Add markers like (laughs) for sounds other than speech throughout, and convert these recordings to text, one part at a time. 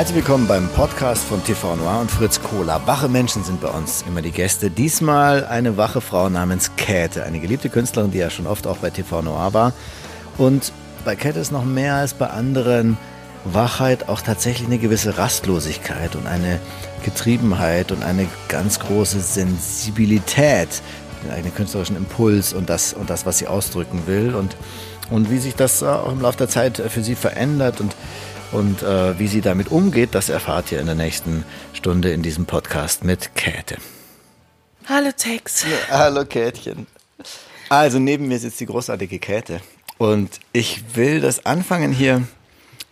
Herzlich willkommen beim Podcast von TV Noir und Fritz Kohler. Wache Menschen sind bei uns immer die Gäste. Diesmal eine wache Frau namens Käthe, eine geliebte Künstlerin, die ja schon oft auch bei TV Noir war. Und bei Käthe ist noch mehr als bei anderen Wachheit auch tatsächlich eine gewisse Rastlosigkeit und eine Getriebenheit und eine ganz große Sensibilität, den eigenen künstlerischen Impuls und das, und das, was sie ausdrücken will. Und, und wie sich das auch im Laufe der Zeit für sie verändert und und äh, wie sie damit umgeht, das erfahrt ihr in der nächsten Stunde in diesem Podcast mit Käthe. Hallo Tex. Ja, hallo Käthchen. Also neben mir sitzt die großartige Käthe. Und ich will das anfangen hier,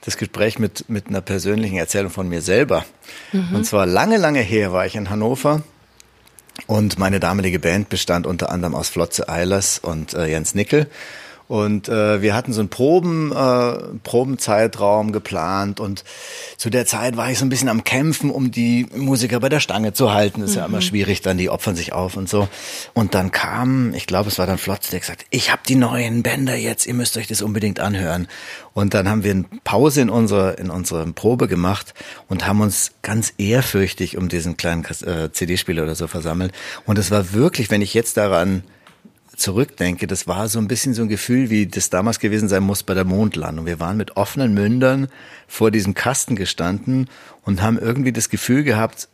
das Gespräch mit, mit einer persönlichen Erzählung von mir selber. Mhm. Und zwar lange, lange her war ich in Hannover. Und meine damalige Band bestand unter anderem aus Flotze Eilers und äh, Jens Nickel. Und äh, wir hatten so einen Proben, äh, Probenzeitraum geplant und zu der Zeit war ich so ein bisschen am Kämpfen, um die Musiker bei der Stange zu halten. Ist mhm. ja immer mhm. schwierig, dann die opfern sich auf und so. Und dann kam, ich glaube, es war dann Flotz, der gesagt, ich habe die neuen Bänder jetzt, ihr müsst euch das unbedingt anhören. Und dann haben wir eine Pause in unserer in unserer Probe gemacht und haben uns ganz ehrfürchtig um diesen kleinen äh, CD-Spieler oder so versammelt. Und es war wirklich, wenn ich jetzt daran zurückdenke, das war so ein bisschen so ein Gefühl, wie das damals gewesen sein muss bei der Mondlandung. Wir waren mit offenen Mündern vor diesem Kasten gestanden und haben irgendwie das Gefühl gehabt,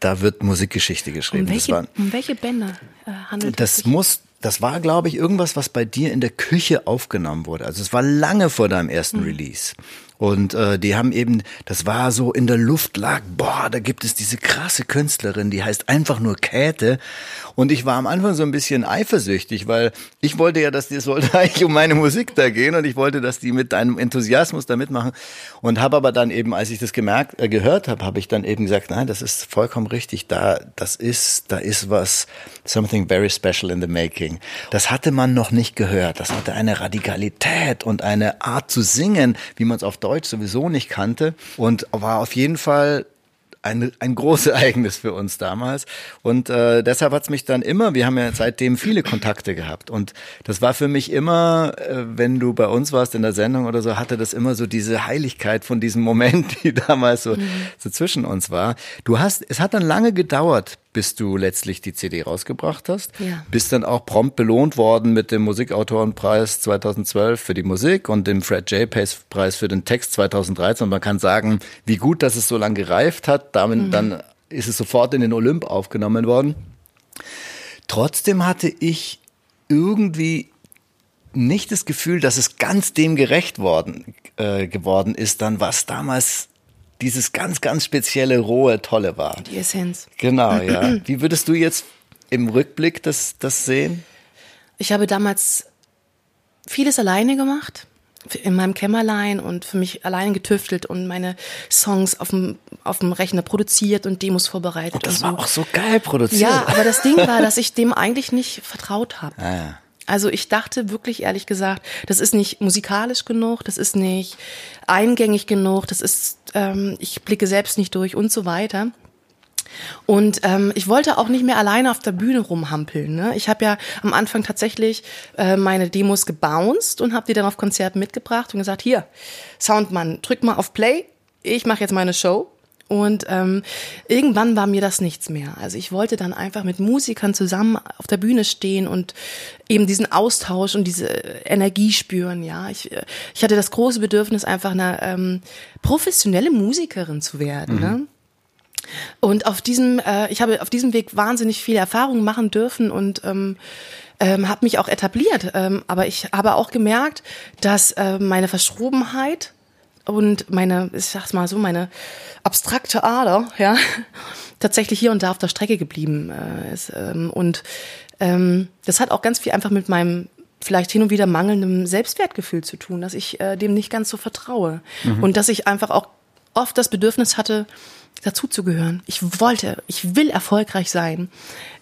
da wird Musikgeschichte geschrieben. Um welche, waren, um welche Bänder äh, handelt das? Das muss, das war, glaube ich, irgendwas, was bei dir in der Küche aufgenommen wurde. Also es war lange vor deinem ersten mhm. Release. Und äh, die haben eben, das war so in der Luft lag, boah, da gibt es diese krasse Künstlerin, die heißt einfach nur Käthe. Und ich war am Anfang so ein bisschen eifersüchtig, weil ich wollte ja, dass die sollte (laughs) eigentlich um meine Musik da gehen und ich wollte, dass die mit deinem Enthusiasmus da mitmachen. Und habe aber dann eben, als ich das gemerkt, äh, gehört habe, habe ich dann eben gesagt, nein, das ist vollkommen richtig. Da, das ist, da ist was, something very special in the making. Das hatte man noch nicht gehört. Das hatte eine Radikalität und eine Art zu singen, wie man es auf Deutsch sowieso nicht kannte und war auf jeden Fall ein, ein großes (laughs) Ereignis für uns damals. Und äh, deshalb hat's mich dann immer, wir haben ja seitdem viele Kontakte gehabt. Und das war für mich immer, äh, wenn du bei uns warst in der Sendung oder so, hatte das immer so diese Heiligkeit von diesem Moment, (laughs) die damals so, mhm. so zwischen uns war. Du hast, es hat dann lange gedauert, bis du letztlich die CD rausgebracht hast. Ja. Bist dann auch prompt belohnt worden mit dem Musikautorenpreis 2012 für die Musik und dem Fred J. Pace Preis für den Text 2013. Und man kann sagen, wie gut, dass es so lange gereift hat. Damit, mhm. Dann ist es sofort in den Olymp aufgenommen worden. Trotzdem hatte ich irgendwie nicht das Gefühl, dass es ganz dem gerecht worden, äh, geworden ist, dann was damals dieses ganz, ganz spezielle, rohe, tolle war. Die Essenz. Genau, ja. (clears throat) Wie würdest du jetzt im Rückblick das, das sehen? Ich habe damals vieles alleine gemacht in meinem Kämmerlein und für mich allein getüftelt und meine Songs auf dem, auf dem Rechner produziert und Demos vorbereitet. Und das und war auch so geil produziert. Ja, aber das Ding war, (laughs) dass ich dem eigentlich nicht vertraut habe. Ah, ja. Also ich dachte wirklich ehrlich gesagt, das ist nicht musikalisch genug, das ist nicht eingängig genug, das ist, ähm, ich blicke selbst nicht durch und so weiter. Und ähm, ich wollte auch nicht mehr alleine auf der Bühne rumhampeln. Ne? Ich habe ja am Anfang tatsächlich äh, meine Demos gebounced und habe die dann auf Konzerten mitgebracht und gesagt, hier, Soundmann, drück mal auf Play, ich mache jetzt meine Show. Und ähm, irgendwann war mir das nichts mehr. Also ich wollte dann einfach mit Musikern zusammen auf der Bühne stehen und eben diesen Austausch und diese Energie spüren. Ja, ich, ich hatte das große Bedürfnis, einfach eine ähm, professionelle Musikerin zu werden. Mhm. Ne? Und auf diesem, äh, ich habe auf diesem Weg wahnsinnig viele Erfahrungen machen dürfen und ähm, ähm, habe mich auch etabliert. Ähm, aber ich habe auch gemerkt, dass äh, meine Verschrobenheit und meine, ich sag's mal so, meine abstrakte Ader, ja, (laughs) tatsächlich hier und da auf der Strecke geblieben äh, ist. Ähm, und ähm, das hat auch ganz viel einfach mit meinem vielleicht hin und wieder mangelndem Selbstwertgefühl zu tun, dass ich äh, dem nicht ganz so vertraue mhm. und dass ich einfach auch oft das Bedürfnis hatte, dazuzugehören. Ich wollte, ich will erfolgreich sein.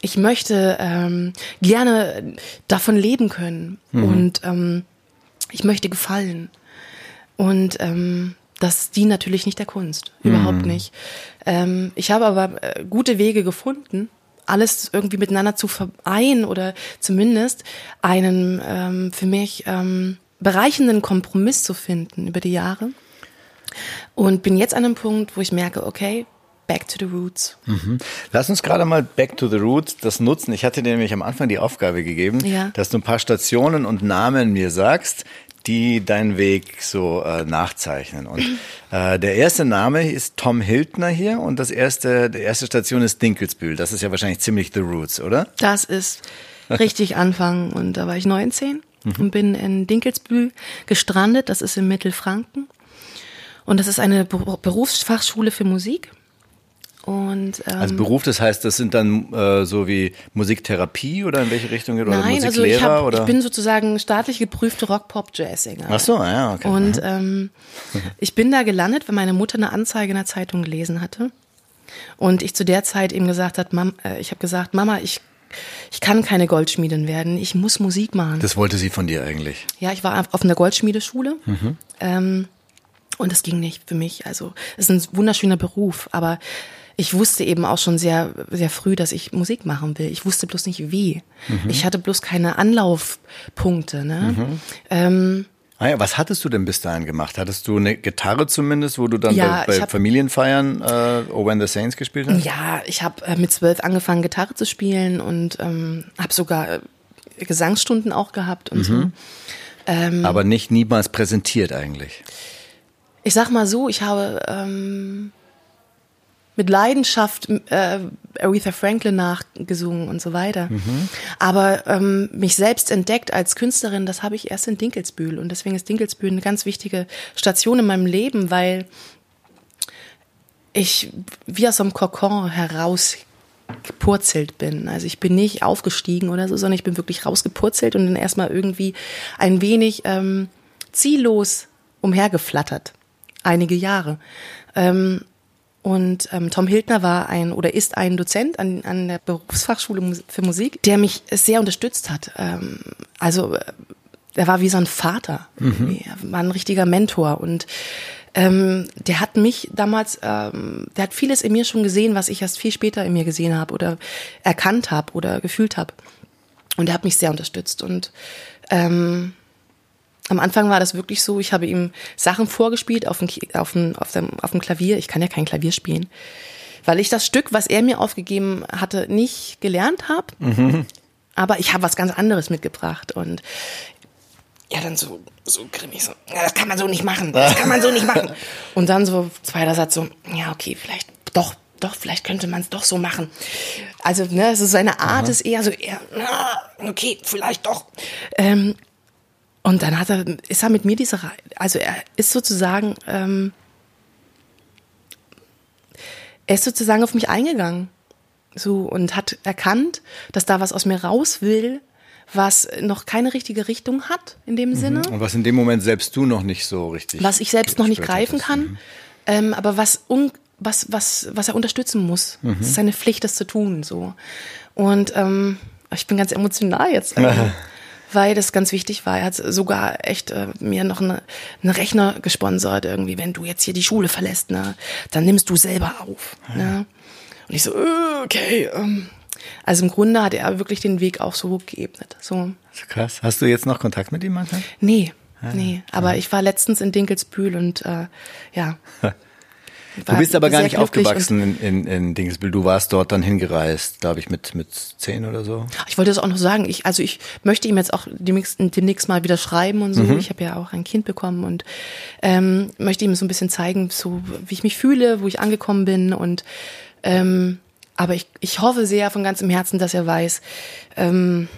Ich möchte ähm, gerne davon leben können mhm. und ähm, ich möchte gefallen. Und ähm, das dient natürlich nicht der Kunst, überhaupt mhm. nicht. Ähm, ich habe aber äh, gute Wege gefunden, alles irgendwie miteinander zu vereinen oder zumindest einen ähm, für mich ähm, bereichenden Kompromiss zu finden über die Jahre. Und bin jetzt an einem Punkt, wo ich merke, okay, back to the roots. Mhm. Lass uns gerade mal back to the roots das nutzen. Ich hatte dir nämlich am Anfang die Aufgabe gegeben, Ja. dass du ein paar Stationen und Namen mir sagst, die deinen Weg so äh, nachzeichnen. Und äh, der erste Name ist Tom Hildner hier und das erste, die erste Station ist Dinkelsbühl. Das ist ja wahrscheinlich ziemlich the roots, oder? Das ist richtig (laughs) Anfang. Und da war ich 19 und bin in Dinkelsbühl gestrandet. Das ist in Mittelfranken. Und das ist eine Beru- Berufsfachschule für Musik. Und ähm, Als Beruf, das heißt, das sind dann äh, so wie Musiktherapie oder in welche Richtung geht? Oder nein, also Musiklehrer ich, hab, oder? ich bin sozusagen staatlich geprüfte Rock-Pop-Jazz-Sänger. Ach so, ja, okay. Und ähm, ich bin da gelandet, weil meine Mutter eine Anzeige in der Zeitung gelesen hatte. Und ich zu der Zeit eben gesagt hat, Mam, äh, ich habe gesagt, Mama, ich, ich kann keine Goldschmiedin werden, ich muss Musik machen. das wollte sie von dir eigentlich. Ja, ich war auf einer Goldschmiedeschule. Ähm, und das ging nicht für mich. Also es ist ein wunderschöner Beruf, aber ich wusste eben auch schon sehr, sehr früh, dass ich Musik machen will. Ich wusste bloß nicht wie. Ich hatte bloß keine Anlaufpunkte. Ne? Ähm, Ah ja, was hattest du denn bis dahin gemacht? Hattest du eine Gitarre zumindest, wo du dann Ja, bei, bei hab- Familienfeiern äh, Oh When the Saints gespielt hast? ja, ich habe äh, mit zwölf angefangen, Gitarre zu spielen und ähm, habe sogar äh, Gesangsstunden auch gehabt und so. Ähm, Aber nicht niemals präsentiert eigentlich. Ich sag mal so, ich habe ähm, mit Leidenschaft äh, Aretha Franklin nachgesungen und so weiter. Aber ähm, mich selbst entdeckt als Künstlerin, das habe ich erst in Dinkelsbühl. Und deswegen ist Dinkelsbühl eine ganz wichtige Station in meinem Leben, weil ich wie aus einem Kokon heraus gepurzelt bin. Also ich bin nicht aufgestiegen oder so, sondern ich bin wirklich rausgepurzelt und dann erstmal irgendwie ein wenig ähm, ziellos umhergeflattert. Einige Jahre. Ähm, und ähm, Tom Hildner war ein oder ist ein Dozent an, an der Berufsfachschule für Musik, der mich sehr unterstützt hat. Ähm, also äh, er war wie so ein Vater, irgendwie. er war ein richtiger Mentor und ähm, der hat mich damals, ähm, der hat vieles in mir schon gesehen, was ich erst viel später in mir gesehen habe oder erkannt habe oder gefühlt habe. Und er hat mich sehr unterstützt und ähm, am Anfang war das wirklich so, ich habe ihm Sachen vorgespielt auf dem, auf dem, auf dem, auf dem Klavier. Ich kann ja kein Klavier spielen, weil ich das Stück, was er mir aufgegeben hatte, nicht gelernt habe. Aber ich habe was ganz anderes mitgebracht und ja, dann so, so grimmig, so, ja, das kann man so nicht machen, das kann man so nicht machen. (laughs) Und dann so, zweiter Satz so, ja, okay, vielleicht doch, doch, vielleicht könnte man es doch so machen. Also, ne, es ist seine Art, ist eher so, eher, okay, vielleicht doch. Ähm, und dann hat er, ist er mit mir diese, also er ist sozusagen, ähm, er ist sozusagen auf mich eingegangen. So, und hat erkannt, dass da was aus mir raus will, was noch keine richtige Richtung hat, in dem Sinne. Und was in dem Moment selbst du noch nicht so richtig. Was ich selbst noch nicht greifen hattest. kann, ähm, aber was, un, was, was, was er unterstützen muss. Es ist seine Pflicht, das zu tun, so. Und, ähm, ich bin ganz emotional jetzt. (laughs) Weil das ganz wichtig war. Er hat sogar echt äh, mir noch eine, eine Rechner gesponsert, irgendwie, wenn du jetzt hier die Schule verlässt, ne, dann nimmst du selber auf. Ne? Und ich so, äh, okay. Ähm. Also im Grunde hat er wirklich den Weg auch so geebnet. So, Krass. Hast du jetzt noch Kontakt mit ihm manchmal? nee, nee. Aber ich war letztens in Dinkelsbühl und äh, ja. (laughs) Du bist aber gar nicht aufgewachsen in, in, in Dingsbühl. Du warst dort dann hingereist, glaube ich, mit, mit zehn oder so. Ich wollte das auch noch sagen. Ich, also ich möchte ihm jetzt auch demnächst, demnächst mal wieder schreiben und so. Mhm. Ich habe ja auch ein Kind bekommen und ähm, möchte ihm so ein bisschen zeigen, so wie ich mich fühle, wo ich angekommen bin. Und ähm, aber ich, ich hoffe sehr von ganzem Herzen, dass er weiß, ähm,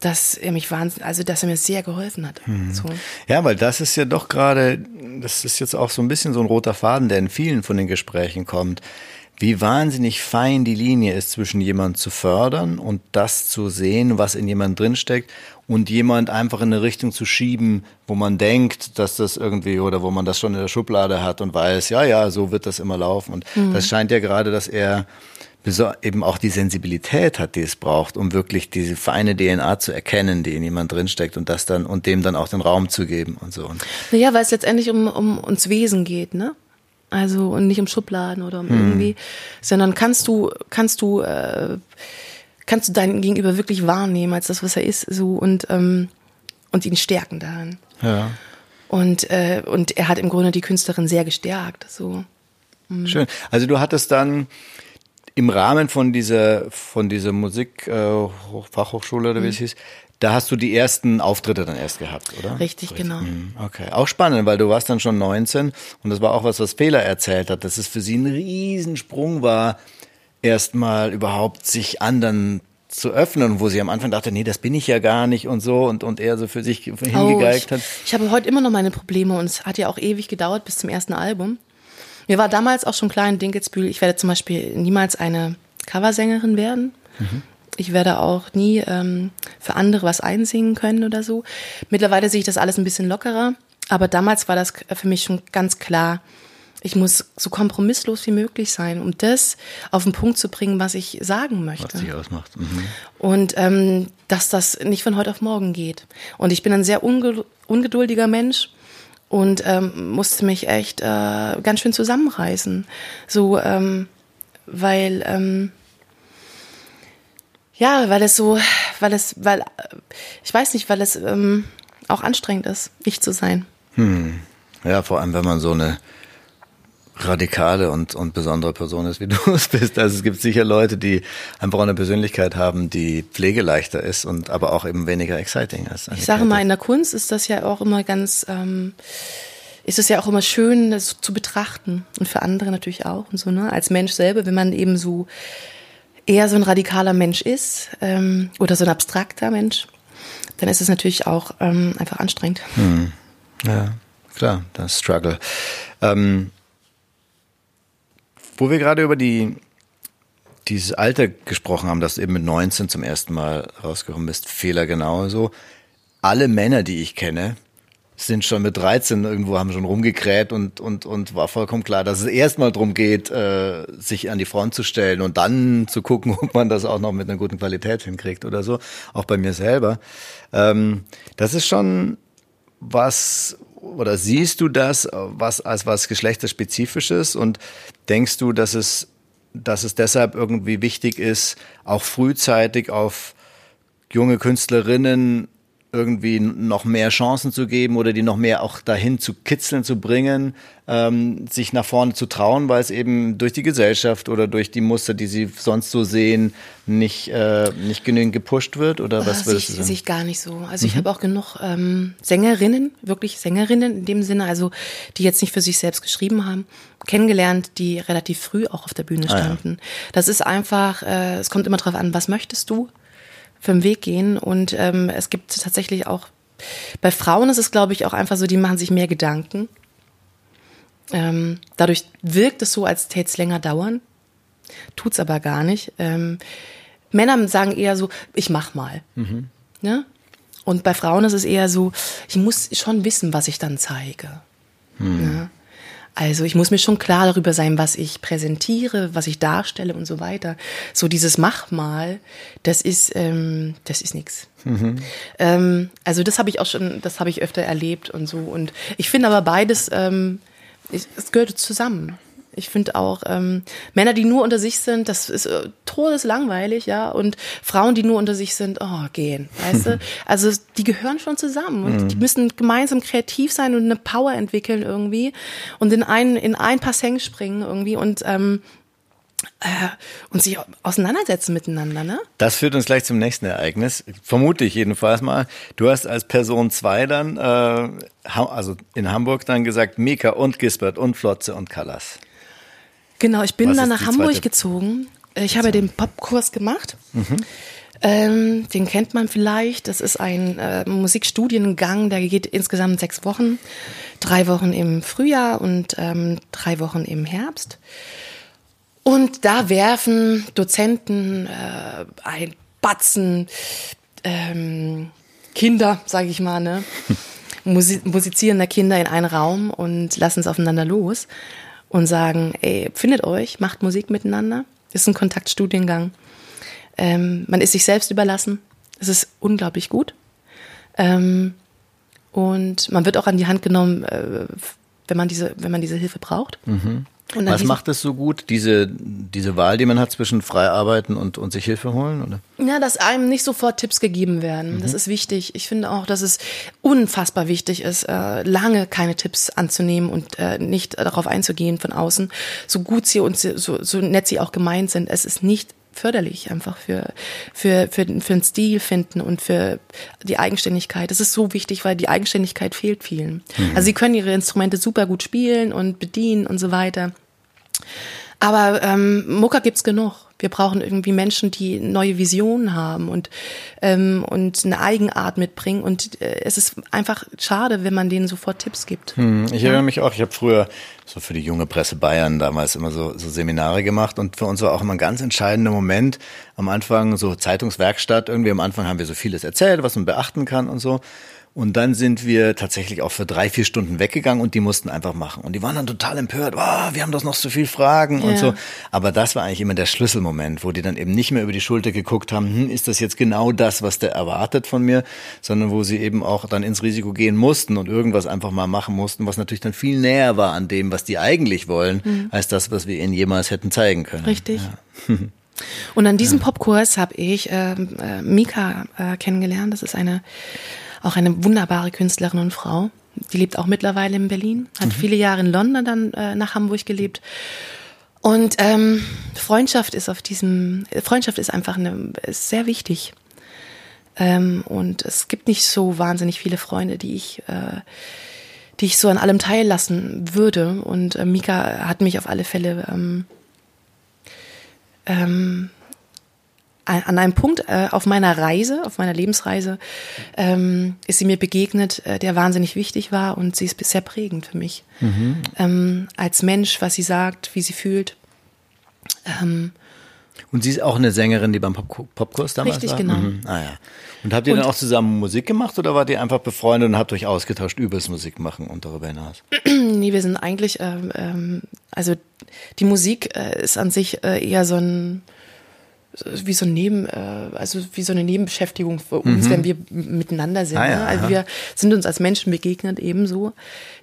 dass er mich wahnsinnig, also dass er mir sehr geholfen hat. Mhm. So. Ja, weil das ist ja doch gerade, das ist jetzt auch so ein bisschen so ein roter Faden, der in vielen von den Gesprächen kommt. Wie wahnsinnig fein die Linie ist zwischen jemand zu fördern und das zu sehen, was in jemand drinsteckt und jemand einfach in eine Richtung zu schieben, wo man denkt, dass das irgendwie oder wo man das schon in der Schublade hat und weiß, ja, ja, so wird das immer laufen. Und das scheint ja gerade, dass er eben auch die Sensibilität hat, die es braucht, um wirklich diese feine DNA zu erkennen, die in jemand drinsteckt und das dann und dem dann auch den Raum zu geben und so. Naja, weil es letztendlich um, um uns Wesen geht, ne? Also und nicht um Schubladen oder um irgendwie, sondern kannst du, kannst du, äh, kannst du deinen Gegenüber wirklich wahrnehmen als das, was er ist, so und ähm, und ihn stärken daran. ja. Und, äh, und er hat im Grunde die Künstlerin sehr gestärkt. So. Schön. Also du hattest dann im Rahmen von dieser, von dieser Musik, äh, oder wie es hieß, da hast du die ersten Auftritte dann erst gehabt, oder? Richtig, genau. Mhm, Okay, auch spannend, weil du warst dann schon 19 und das war auch was, was Fehler erzählt hat, dass es für sie ein Riesensprung war, erstmal überhaupt sich anderen zu öffnen, wo sie am Anfang dachte, nee, das bin ich ja gar nicht und so und, und er so für sich hingegeigt oh, ich, hat. Ich habe heute immer noch meine Probleme und es hat ja auch ewig gedauert bis zum ersten Album. Mir war damals auch schon klar in Dinkelsbühl, ich werde zum Beispiel niemals eine Coversängerin werden. Mhm. Ich werde auch nie ähm, für andere was einsingen können oder so. Mittlerweile sehe ich das alles ein bisschen lockerer, aber damals war das für mich schon ganz klar, ich muss so kompromisslos wie möglich sein, um das auf den Punkt zu bringen, was ich sagen möchte. Was sich ausmacht. Mhm. Und ähm, dass das nicht von heute auf morgen geht. Und ich bin ein sehr unge ungeduldiger Mensch und ähm, musste mich echt äh, ganz schön zusammenreißen. So, ähm, weil ähm, ja, weil es so, weil es, weil ich weiß nicht, weil es ähm, auch anstrengend ist, ich zu sein. Hm. Ja, vor allem wenn man so eine radikale und, und besondere Person ist, wie (laughs) du es bist. Also es gibt sicher Leute, die einfach eine Persönlichkeit haben, die pflegeleichter ist und aber auch eben weniger exciting ist. Ich sage mal, in der Kunst ist das ja auch immer ganz, ähm, ist es ja auch immer schön, das zu betrachten und für andere natürlich auch und so, ne? Als Mensch selber, wenn man eben so eher so ein radikaler Mensch ist ähm, oder so ein abstrakter Mensch, dann ist es natürlich auch ähm, einfach anstrengend. Hm. Ja, klar, das Struggle. Ähm, wo wir gerade über die dieses Alter gesprochen haben, dass du eben mit 19 zum ersten Mal rausgekommen bist, Fehler genauso. Alle Männer, die ich kenne, sind schon mit 13 irgendwo, haben schon rumgekräht und, und, und war vollkommen klar, dass es erstmal darum geht, äh, sich an die Front zu stellen und dann zu gucken, (laughs) ob man das auch noch mit einer guten Qualität hinkriegt oder so. Auch bei mir selber. Ähm, das ist schon was, oder siehst du das was, als was geschlechterspezifisches? Und denkst du, dass es, dass es deshalb irgendwie wichtig ist, auch frühzeitig auf junge Künstlerinnen irgendwie noch mehr Chancen zu geben oder die noch mehr auch dahin zu kitzeln, zu bringen, ähm, sich nach vorne zu trauen, weil es eben durch die Gesellschaft oder durch die Muster, die sie sonst so sehen, nicht, äh, nicht genügend gepusht wird? Oder was ah, würdest du sagen? Sehe ich gar nicht so. Also mhm. ich habe auch genug ähm, Sängerinnen, wirklich Sängerinnen in dem Sinne, also die jetzt nicht für sich selbst geschrieben haben, kennengelernt, die relativ früh auch auf der Bühne standen. Ah, ja. Das ist einfach, äh, es kommt immer drauf an, was möchtest du? Für den Weg gehen. Und ähm, es gibt tatsächlich auch, bei Frauen ist es, glaube ich, auch einfach so, die machen sich mehr Gedanken. Ähm, dadurch wirkt es so, als täte es länger dauern. Tut's aber gar nicht. Ähm, Männer sagen eher so, ich mach mal. Mhm. Ja? Und bei Frauen ist es eher so, ich muss schon wissen, was ich dann zeige. Mhm. Ja? Also ich muss mir schon klar darüber sein, was ich präsentiere, was ich darstelle und so weiter. So dieses Mach mal, das ist ähm, das ist nichts. Mhm. Ähm, also das habe ich auch schon, das habe ich öfter erlebt und so. Und ich finde aber beides, ähm, es gehört zusammen. Ich finde auch ähm, Männer, die nur unter sich sind, das ist äh, todeslangweilig, ja. Und Frauen, die nur unter sich sind, oh, gehen, weißt du? (laughs) Also die gehören schon zusammen und mhm. die müssen gemeinsam kreativ sein und eine Power entwickeln irgendwie und in ein in ein Passeng springen irgendwie und ähm, äh, und sich auseinandersetzen miteinander, ne? Das führt uns gleich zum nächsten Ereignis. Vermute ich jedenfalls mal. Du hast als Person zwei dann, äh, also in Hamburg dann gesagt, Mika und Gisbert und Flotze und Callas. Genau, ich bin Was dann nach Hamburg gezogen. Ich habe den Popkurs gemacht. Mhm. Ähm, den kennt man vielleicht. Das ist ein äh, Musikstudiengang, der geht insgesamt sechs Wochen. Drei Wochen im Frühjahr und ähm, drei Wochen im Herbst. Und da werfen Dozenten äh, ein Batzen ähm, Kinder, sage ich mal, ne? (laughs) musizierender Kinder in einen Raum und lassen es aufeinander los und sagen, ey, findet euch, macht Musik miteinander. Ist ein Kontaktstudiengang. Ähm, man ist sich selbst überlassen. Es ist unglaublich gut. Ähm, und man wird auch an die Hand genommen, äh, wenn man diese, wenn man diese Hilfe braucht. Mhm. Was macht es so gut, diese, diese Wahl, die man hat zwischen frei arbeiten und, und sich Hilfe holen? Oder? Ja, dass einem nicht sofort Tipps gegeben werden. Mhm. Das ist wichtig. Ich finde auch, dass es unfassbar wichtig ist, äh, lange keine Tipps anzunehmen und äh, nicht darauf einzugehen von außen. So gut sie und so, so nett sie auch gemeint sind, es ist nicht förderlich einfach für, für, für, für den Stil finden und für die Eigenständigkeit. Das ist so wichtig, weil die Eigenständigkeit fehlt vielen. Mhm. Also sie können ihre Instrumente super gut spielen und bedienen und so weiter. Aber ähm, Mucker gibt's genug. Wir brauchen irgendwie Menschen, die neue Visionen haben und, ähm, und eine Eigenart mitbringen. Und äh, es ist einfach schade, wenn man denen sofort Tipps gibt. Hm, ich erinnere mich auch, ich habe früher so für die junge Presse Bayern damals immer so, so Seminare gemacht und für uns war auch immer ein ganz entscheidender Moment am Anfang, so Zeitungswerkstatt. Irgendwie am Anfang haben wir so vieles erzählt, was man beachten kann und so. Und dann sind wir tatsächlich auch für drei, vier Stunden weggegangen und die mussten einfach machen. Und die waren dann total empört, oh, wir haben doch noch so viel Fragen ja. und so. Aber das war eigentlich immer der Schlüsselmoment, wo die dann eben nicht mehr über die Schulter geguckt haben, hm, ist das jetzt genau das, was der erwartet von mir, sondern wo sie eben auch dann ins Risiko gehen mussten und irgendwas einfach mal machen mussten, was natürlich dann viel näher war an dem, was die eigentlich wollen, mhm. als das, was wir ihnen jemals hätten zeigen können. Richtig. Ja. Und an diesem ja. (laughs) Popkurs habe ich äh, äh, Mika äh, kennengelernt. Das ist eine auch eine wunderbare Künstlerin und Frau. Die lebt auch mittlerweile in Berlin, hat mhm. viele Jahre in London dann äh, nach Hamburg gelebt. Und ähm, Freundschaft ist auf diesem, Freundschaft ist einfach eine, ist sehr wichtig. Ähm, und es gibt nicht so wahnsinnig viele Freunde, die ich, äh, die ich so an allem teillassen würde. Und äh, Mika hat mich auf alle Fälle ähm, ähm, an einem Punkt äh, auf meiner Reise, auf meiner Lebensreise, ähm, ist sie mir begegnet, äh, der wahnsinnig wichtig war und sie ist bisher prägend für mich. Mhm. Ähm, als Mensch, was sie sagt, wie sie fühlt. Ähm, und sie ist auch eine Sängerin, die beim Pop Popkurs damals richtig, war? Richtig, genau. Mhm. Ah ja. Und habt ihr und, dann auch zusammen Musik gemacht oder wart ihr einfach befreundet und habt euch ausgetauscht übers Musikmachen und darüber hinaus? (clears throat) nee, wir sind eigentlich, ähm, ähm, also die Musik äh, ist an sich äh, eher so ein wie so ein Neben, äh, also wie so eine Nebenbeschäftigung für uns, mhm. wenn wir miteinander sind. Ah, ja, ne? Also wir sind uns als Menschen begegnet ebenso,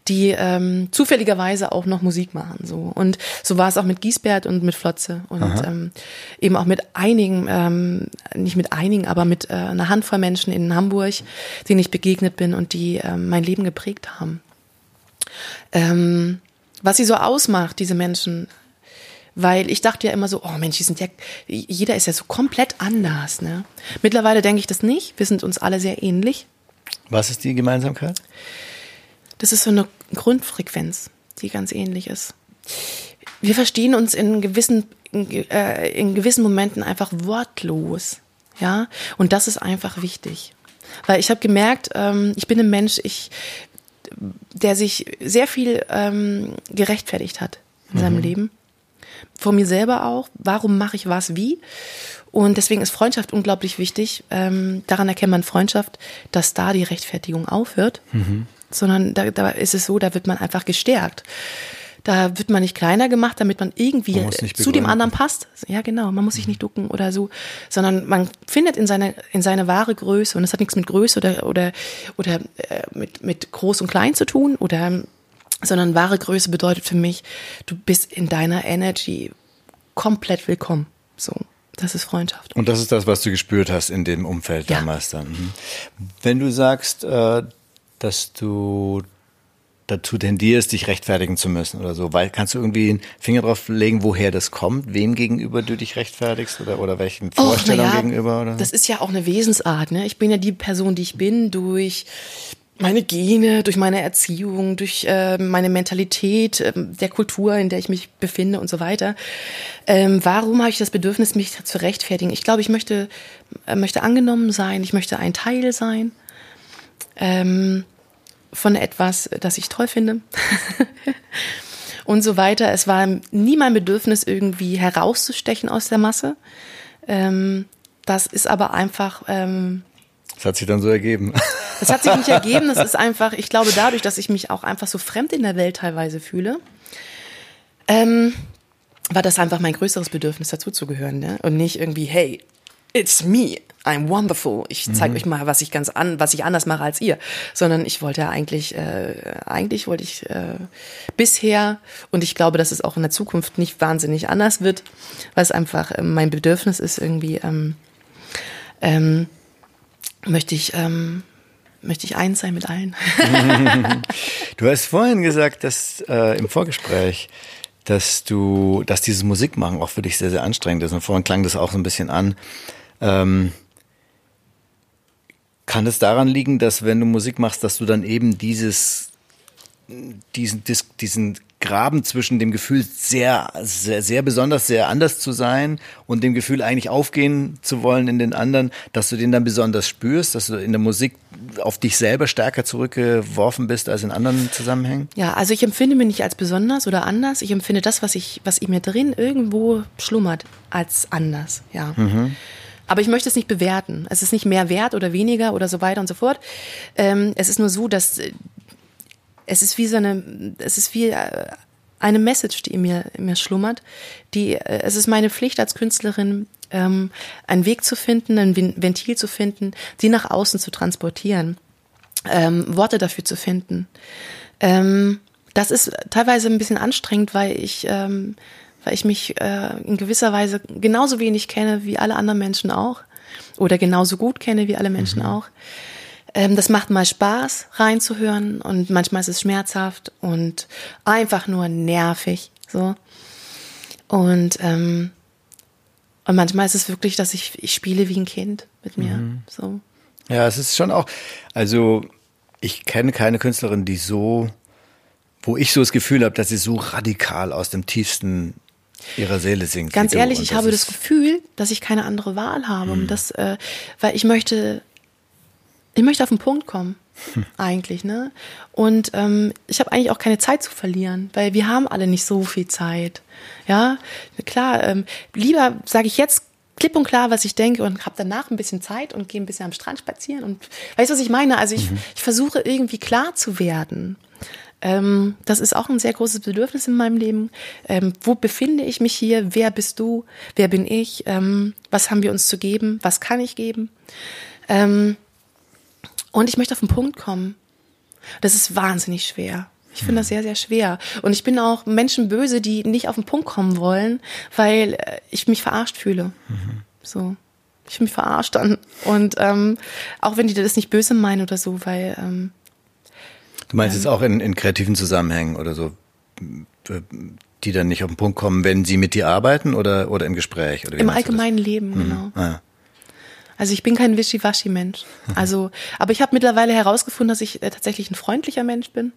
die ähm, zufälligerweise auch noch Musik machen. So und so war es auch mit Giesbert und mit Flotze und ähm, eben auch mit einigen, ähm, nicht mit einigen, aber mit äh, einer Handvoll Menschen in Hamburg, denen ich begegnet bin und die äh, mein Leben geprägt haben. Ähm, was sie so ausmacht, diese Menschen, weil ich dachte ja immer so, oh Mensch, die sind ja, jeder ist ja so komplett anders. Ne? Mittlerweile denke ich das nicht. Wir sind uns alle sehr ähnlich. Was ist die Gemeinsamkeit? Das ist so eine Grundfrequenz, die ganz ähnlich ist. Wir verstehen uns in gewissen, in, äh, in gewissen Momenten einfach wortlos. Ja, und das ist einfach wichtig. Weil ich habe gemerkt, ähm, ich bin ein Mensch, ich, der sich sehr viel ähm, gerechtfertigt hat in mhm. seinem Leben vor mir selber auch. Warum mache ich was wie? Und deswegen ist Freundschaft unglaublich wichtig. Ähm, daran erkennt man Freundschaft, dass da die Rechtfertigung aufhört, mhm. sondern da, da ist es so, da wird man einfach gestärkt. Da wird man nicht kleiner gemacht, damit man irgendwie man zu dem anderen passt. Ja, genau. Man muss sich nicht ducken oder so, sondern man findet in seine, in seine wahre Größe. Und das hat nichts mit Größe oder, oder, oder äh, mit, mit groß und klein zu tun oder sondern wahre Größe bedeutet für mich, du bist in deiner Energy komplett willkommen. So, das ist Freundschaft. Und das ist das, was du gespürt hast in dem Umfeld ja. damals dann. Mhm. Wenn du sagst, äh, dass du dazu tendierst, dich rechtfertigen zu müssen oder so, weil kannst du irgendwie einen Finger drauf legen, woher das kommt, wem gegenüber du dich rechtfertigst oder, oder welchen Vorstellungen ja, gegenüber? Oder? Das ist ja auch eine Wesensart. Ne? Ich bin ja die Person, die ich bin, durch meine Gene, durch meine Erziehung, durch äh, meine Mentalität, äh, der Kultur, in der ich mich befinde und so weiter. Ähm, warum habe ich das Bedürfnis, mich zu rechtfertigen? Ich glaube, ich möchte, äh, möchte angenommen sein, ich möchte ein Teil sein ähm, von etwas, das ich toll finde. (laughs) und so weiter. Es war nie mein Bedürfnis, irgendwie herauszustechen aus der Masse. Ähm, das ist aber einfach ähm, das hat sich dann so ergeben. (laughs) Das hat sich nicht ergeben. Das (laughs) ist einfach, ich glaube, dadurch, dass ich mich auch einfach so fremd in der Welt teilweise fühle, ähm, war das einfach mein größeres Bedürfnis, dazuzugehören. Ne? Und nicht irgendwie, hey, it's me. I'm wonderful. Ich zeige mhm. euch mal, was ich ganz an, was ich anders mache als ihr. Sondern ich wollte ja eigentlich, äh, eigentlich wollte ich äh, bisher und ich glaube, dass es auch in der Zukunft nicht wahnsinnig anders wird, weil es einfach äh, mein Bedürfnis ist irgendwie. Ähm, ähm, möchte ich ähm, möchte ich eins sein mit allen. (laughs) du hast vorhin gesagt, dass äh, im Vorgespräch, dass du, dass dieses Musikmachen auch für dich sehr, sehr anstrengend ist. Und vorhin klang das auch so ein bisschen an. Ähm, kann es daran liegen, dass wenn du Musik machst, dass du dann eben dieses, diesen, diesen Graben zwischen dem Gefühl, sehr, sehr, sehr besonders, sehr anders zu sein und dem Gefühl, eigentlich aufgehen zu wollen in den anderen, dass du den dann besonders spürst, dass du in der Musik auf dich selber stärker zurückgeworfen bist als in anderen Zusammenhängen? Ja, also ich empfinde mich nicht als besonders oder anders. Ich empfinde das, was ich, was in mir drin irgendwo schlummert, als anders, ja. Mhm. Aber ich möchte es nicht bewerten. Es ist nicht mehr wert oder weniger oder so weiter und so fort. Ähm, es ist nur so, dass äh, es ist wie so eine, es ist wie äh, eine Message, die in mir, in mir schlummert. Die, äh, es ist meine Pflicht als Künstlerin, ähm, einen Weg zu finden, ein Ventil zu finden, sie nach außen zu transportieren, ähm, Worte dafür zu finden. Ähm, das ist teilweise ein bisschen anstrengend, weil ich ähm, weil ich mich äh, in gewisser Weise genauso wenig kenne wie alle anderen Menschen auch oder genauso gut kenne wie alle Menschen mhm. auch. Ähm, das macht mal Spaß reinzuhören und manchmal ist es schmerzhaft und einfach nur nervig so. Und ähm, und manchmal ist es wirklich, dass ich ich spiele wie ein Kind mit mir mhm. so. Ja, es ist schon auch also ich kenne keine Künstlerin, die so wo ich so das Gefühl habe, dass sie so radikal aus dem tiefsten ihrer Seele singt. Ganz ehrlich, ich habe das Gefühl, dass ich keine andere Wahl habe, hm. das, äh, weil ich möchte, ich möchte auf den Punkt kommen. Hm. Eigentlich, ne? Und ähm, ich habe eigentlich auch keine Zeit zu verlieren, weil wir haben alle nicht so viel Zeit. Ja, klar, ähm, lieber sage ich jetzt klipp und klar, was ich denke und habe danach ein bisschen Zeit und gehe ein bisschen am Strand spazieren und weißt du, was ich meine? Also ich, mhm. ich versuche irgendwie klar zu werden. Ähm, das ist auch ein sehr großes Bedürfnis in meinem Leben. Ähm, wo befinde ich mich hier? Wer bist du? Wer bin ich? Ähm, was haben wir uns zu geben? Was kann ich geben? Ähm, und ich möchte auf den Punkt kommen. Das ist wahnsinnig schwer. Ich finde das sehr, sehr schwer. Und ich bin auch Menschen böse, die nicht auf den Punkt kommen wollen, weil äh, ich mich verarscht fühle. Mhm. So. Ich fühle mich verarscht dann. Und ähm, auch wenn die das nicht böse meinen oder so, weil ähm, Du meinst jetzt auch in, in kreativen Zusammenhängen oder so, die dann nicht auf den Punkt kommen, wenn sie mit dir arbeiten oder, oder im Gespräch? Oder Im allgemeinen Leben, mhm. genau. Ah, Also ich bin kein Wischiwaschi-Mensch. (laughs) Also, aber ich habe mittlerweile herausgefunden, dass ich äh, tatsächlich ein freundlicher Mensch bin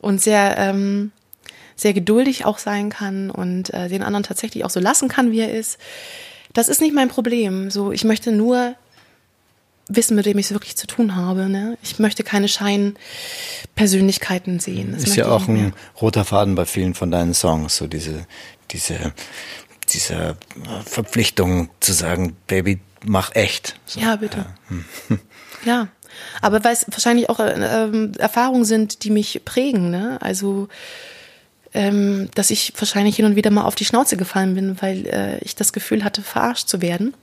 und sehr, ähm, sehr geduldig auch sein kann und äh, den anderen tatsächlich auch so lassen kann, wie er ist. Das ist nicht mein Problem. So, ich möchte nur wissen, mit wem ich es wirklich zu tun habe. Ne? Ich möchte keine Scheinpersönlichkeiten sehen. Das ist ja auch ein roter Faden bei vielen von deinen Songs, so diese, diese, diese Verpflichtung zu sagen, Baby, mach echt. So, ja, bitte. Ja. (laughs) Ja. Aber weil es wahrscheinlich auch äh, äh, Erfahrungen sind, die mich prägen. Ne? Also ähm, dass ich wahrscheinlich hin und wieder mal auf die Schnauze gefallen bin, weil äh, ich das Gefühl hatte, verarscht zu werden.